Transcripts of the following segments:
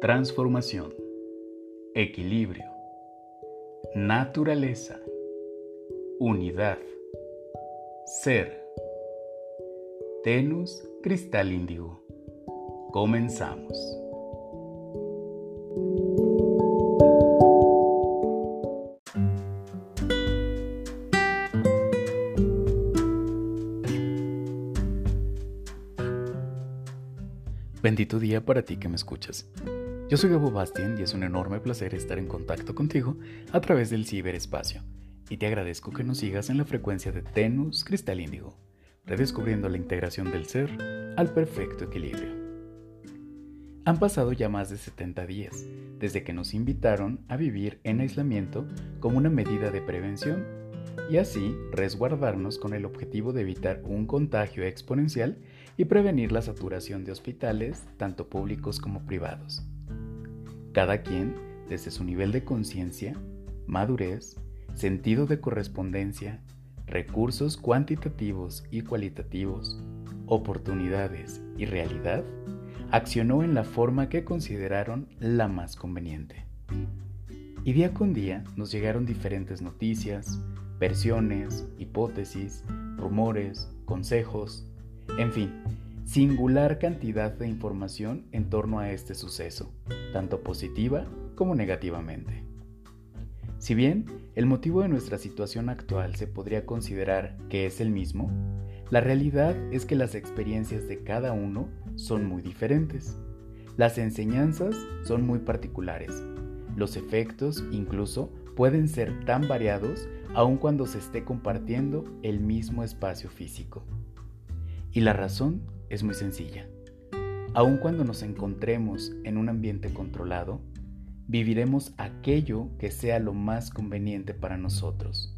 Transformación. Equilibrio. Naturaleza. Unidad. Ser. Tenus Cristal Índigo. Comenzamos. Bendito día para ti que me escuchas. Yo soy Gabo Bastien y es un enorme placer estar en contacto contigo a través del ciberespacio. Y te agradezco que nos sigas en la frecuencia de Tenus Cristal Índigo, redescubriendo la integración del ser al perfecto equilibrio. Han pasado ya más de 70 días desde que nos invitaron a vivir en aislamiento como una medida de prevención y así resguardarnos con el objetivo de evitar un contagio exponencial y prevenir la saturación de hospitales, tanto públicos como privados. Cada quien, desde su nivel de conciencia, madurez, sentido de correspondencia, recursos cuantitativos y cualitativos, oportunidades y realidad, accionó en la forma que consideraron la más conveniente. Y día con día nos llegaron diferentes noticias, versiones, hipótesis, rumores, consejos, en fin, singular cantidad de información en torno a este suceso, tanto positiva como negativamente. Si bien el motivo de nuestra situación actual se podría considerar que es el mismo, la realidad es que las experiencias de cada uno son muy diferentes. Las enseñanzas son muy particulares. Los efectos incluso pueden ser tan variados aun cuando se esté compartiendo el mismo espacio físico. Y la razón es muy sencilla. Aun cuando nos encontremos en un ambiente controlado, viviremos aquello que sea lo más conveniente para nosotros.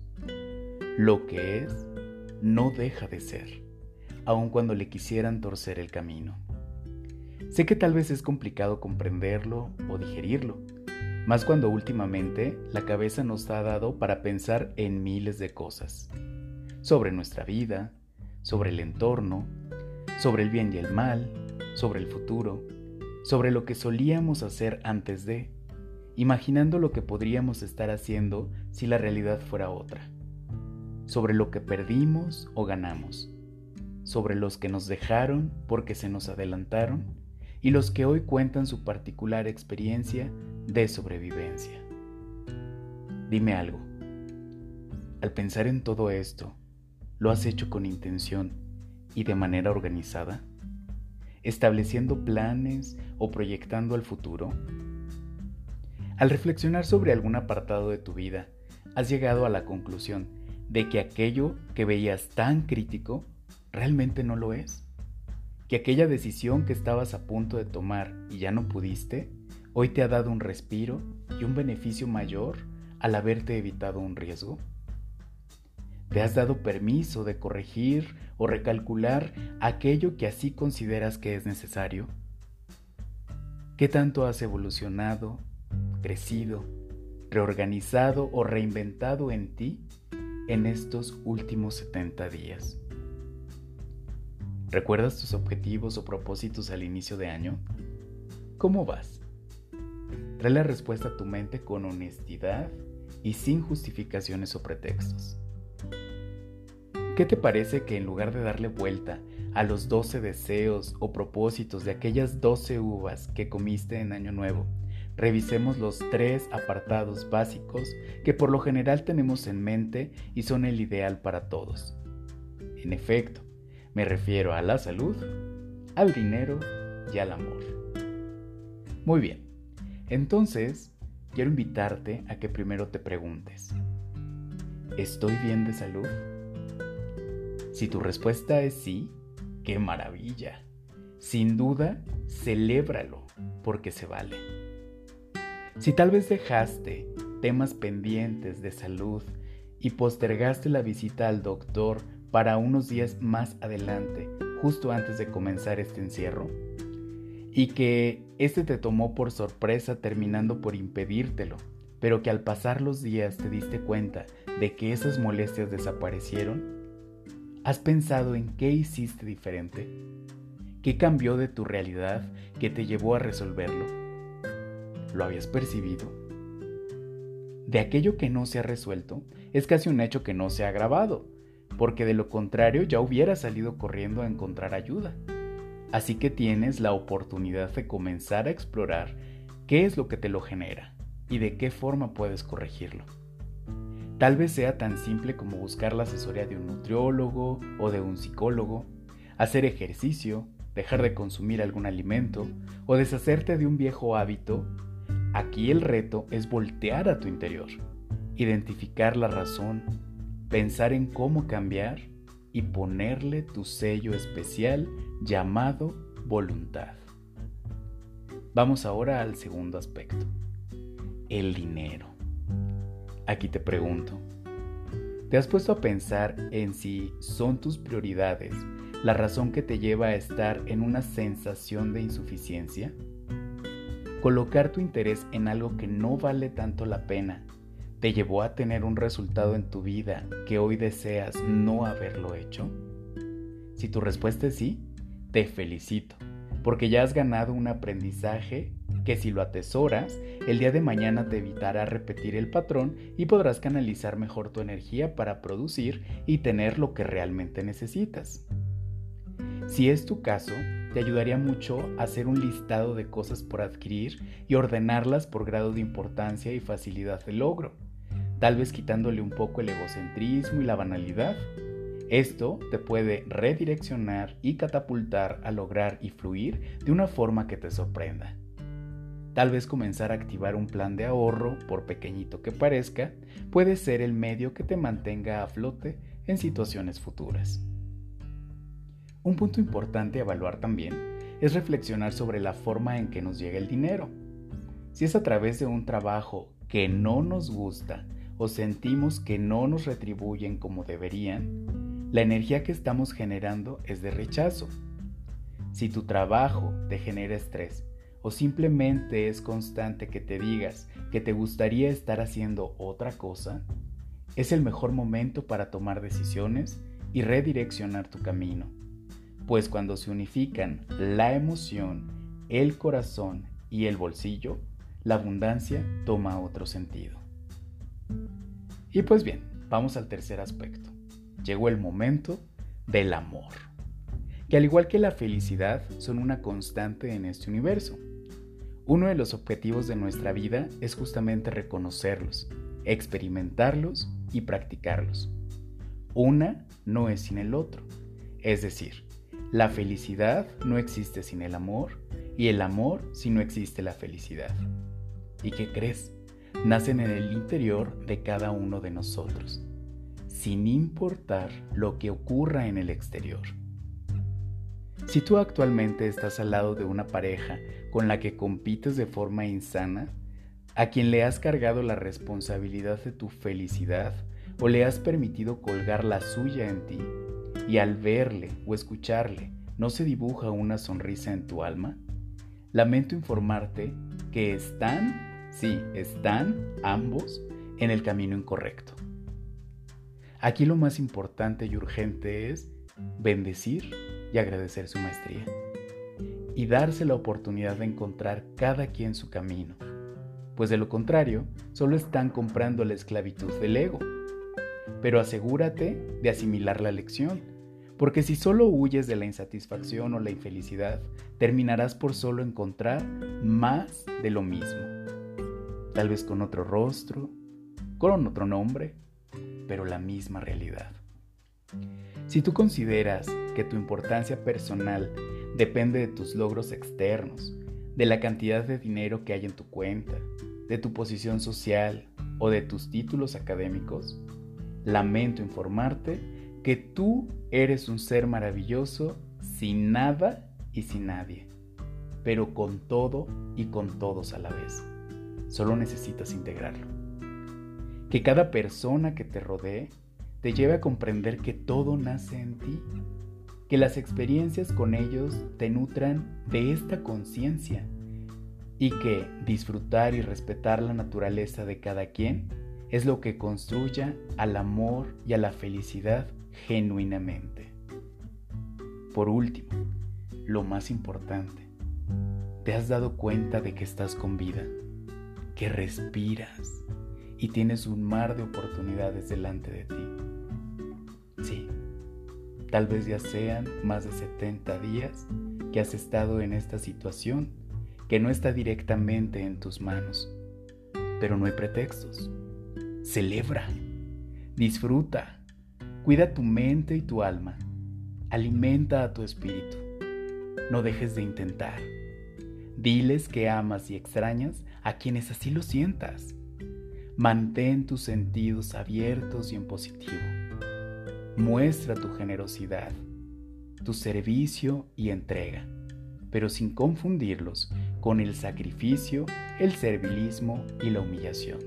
Lo que es, no deja de ser, aun cuando le quisieran torcer el camino. Sé que tal vez es complicado comprenderlo o digerirlo, más cuando últimamente la cabeza nos ha dado para pensar en miles de cosas, sobre nuestra vida, sobre el entorno, sobre el bien y el mal, sobre el futuro, sobre lo que solíamos hacer antes de, imaginando lo que podríamos estar haciendo si la realidad fuera otra, sobre lo que perdimos o ganamos, sobre los que nos dejaron porque se nos adelantaron y los que hoy cuentan su particular experiencia de sobrevivencia. Dime algo. Al pensar en todo esto, ¿lo has hecho con intención y de manera organizada? ¿Estableciendo planes o proyectando al futuro? Al reflexionar sobre algún apartado de tu vida, has llegado a la conclusión de que aquello que veías tan crítico realmente no lo es que aquella decisión que estabas a punto de tomar y ya no pudiste, hoy te ha dado un respiro y un beneficio mayor al haberte evitado un riesgo? ¿Te has dado permiso de corregir o recalcular aquello que así consideras que es necesario? ¿Qué tanto has evolucionado, crecido, reorganizado o reinventado en ti en estos últimos 70 días? ¿Recuerdas tus objetivos o propósitos al inicio de año? ¿Cómo vas? Trae la respuesta a tu mente con honestidad y sin justificaciones o pretextos. ¿Qué te parece que en lugar de darle vuelta a los 12 deseos o propósitos de aquellas 12 uvas que comiste en Año Nuevo, revisemos los tres apartados básicos que por lo general tenemos en mente y son el ideal para todos? En efecto, me refiero a la salud, al dinero y al amor. Muy bien, entonces quiero invitarte a que primero te preguntes, ¿estoy bien de salud? Si tu respuesta es sí, qué maravilla. Sin duda, celébralo porque se vale. Si tal vez dejaste temas pendientes de salud y postergaste la visita al doctor para unos días más adelante, justo antes de comenzar este encierro, y que este te tomó por sorpresa terminando por impedírtelo, pero que al pasar los días te diste cuenta de que esas molestias desaparecieron, ¿has pensado en qué hiciste diferente? ¿Qué cambió de tu realidad que te llevó a resolverlo? ¿Lo habías percibido? De aquello que no se ha resuelto, es casi un hecho que no se ha agravado, porque de lo contrario ya hubiera salido corriendo a encontrar ayuda. Así que tienes la oportunidad de comenzar a explorar qué es lo que te lo genera y de qué forma puedes corregirlo. Tal vez sea tan simple como buscar la asesoría de un nutriólogo o de un psicólogo, hacer ejercicio, dejar de consumir algún alimento o deshacerte de un viejo hábito. Aquí el reto es voltear a tu interior, identificar la razón, pensar en cómo cambiar y ponerle tu sello especial llamado voluntad. Vamos ahora al segundo aspecto, el dinero. Aquí te pregunto, ¿te has puesto a pensar en si son tus prioridades la razón que te lleva a estar en una sensación de insuficiencia? Colocar tu interés en algo que no vale tanto la pena te llevó a tener un resultado en tu vida que hoy deseas no haberlo hecho? Si tu respuesta es sí, te felicito, porque ya has ganado un aprendizaje que si lo atesoras, el día de mañana te evitará repetir el patrón y podrás canalizar mejor tu energía para producir y tener lo que realmente necesitas. Si es tu caso, te ayudaría mucho hacer un listado de cosas por adquirir y ordenarlas por grado de importancia y facilidad de logro, tal vez quitándole un poco el egocentrismo y la banalidad. Esto te puede redireccionar y catapultar a lograr y fluir de una forma que te sorprenda. Tal vez comenzar a activar un plan de ahorro, por pequeñito que parezca, puede ser el medio que te mantenga a flote en situaciones futuras. Un punto importante a evaluar también es reflexionar sobre la forma en que nos llega el dinero. Si es a través de un trabajo que no nos gusta o sentimos que no nos retribuyen como deberían, la energía que estamos generando es de rechazo. Si tu trabajo te genera estrés o simplemente es constante que te digas que te gustaría estar haciendo otra cosa, es el mejor momento para tomar decisiones y redireccionar tu camino. Pues cuando se unifican la emoción, el corazón y el bolsillo, la abundancia toma otro sentido. Y pues bien, vamos al tercer aspecto. Llegó el momento del amor, que al igual que la felicidad son una constante en este universo. Uno de los objetivos de nuestra vida es justamente reconocerlos, experimentarlos y practicarlos. Una no es sin el otro. Es decir, la felicidad no existe sin el amor y el amor si no existe la felicidad. ¿Y qué crees? Nacen en el interior de cada uno de nosotros, sin importar lo que ocurra en el exterior. Si tú actualmente estás al lado de una pareja con la que compites de forma insana, a quien le has cargado la responsabilidad de tu felicidad o le has permitido colgar la suya en ti, y al verle o escucharle no se dibuja una sonrisa en tu alma, lamento informarte que están, sí, están ambos en el camino incorrecto. Aquí lo más importante y urgente es bendecir y agradecer su maestría. Y darse la oportunidad de encontrar cada quien su camino. Pues de lo contrario, solo están comprando la esclavitud del ego. Pero asegúrate de asimilar la lección, porque si solo huyes de la insatisfacción o la infelicidad, terminarás por solo encontrar más de lo mismo. Tal vez con otro rostro, con otro nombre, pero la misma realidad. Si tú consideras que tu importancia personal depende de tus logros externos, de la cantidad de dinero que hay en tu cuenta, de tu posición social o de tus títulos académicos, lamento informarte que tú eres un ser maravilloso sin nada y sin nadie, pero con todo y con todos a la vez. Solo necesitas integrarlo. Que cada persona que te rodee te lleve a comprender que todo nace en ti, que las experiencias con ellos te nutran de esta conciencia y que disfrutar y respetar la naturaleza de cada quien es lo que construya al amor y a la felicidad genuinamente. Por último, lo más importante, ¿te has dado cuenta de que estás con vida? que respiras y tienes un mar de oportunidades delante de ti. Tal vez ya sean más de 70 días que has estado en esta situación que no está directamente en tus manos, pero no hay pretextos. Celebra, disfruta, cuida tu mente y tu alma, alimenta a tu espíritu. No dejes de intentar. Diles que amas y extrañas a quienes así lo sientas. Mantén tus sentidos abiertos y en positivo. Muestra tu generosidad, tu servicio y entrega, pero sin confundirlos con el sacrificio, el servilismo y la humillación.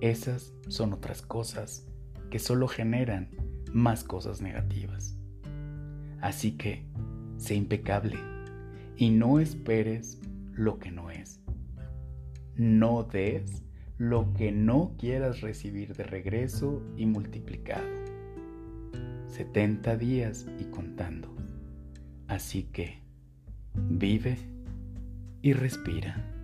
Esas son otras cosas que solo generan más cosas negativas. Así que, sé impecable y no esperes lo que no es. No des lo que no quieras recibir de regreso y multiplicado. 70 días y contando. Así que vive y respira.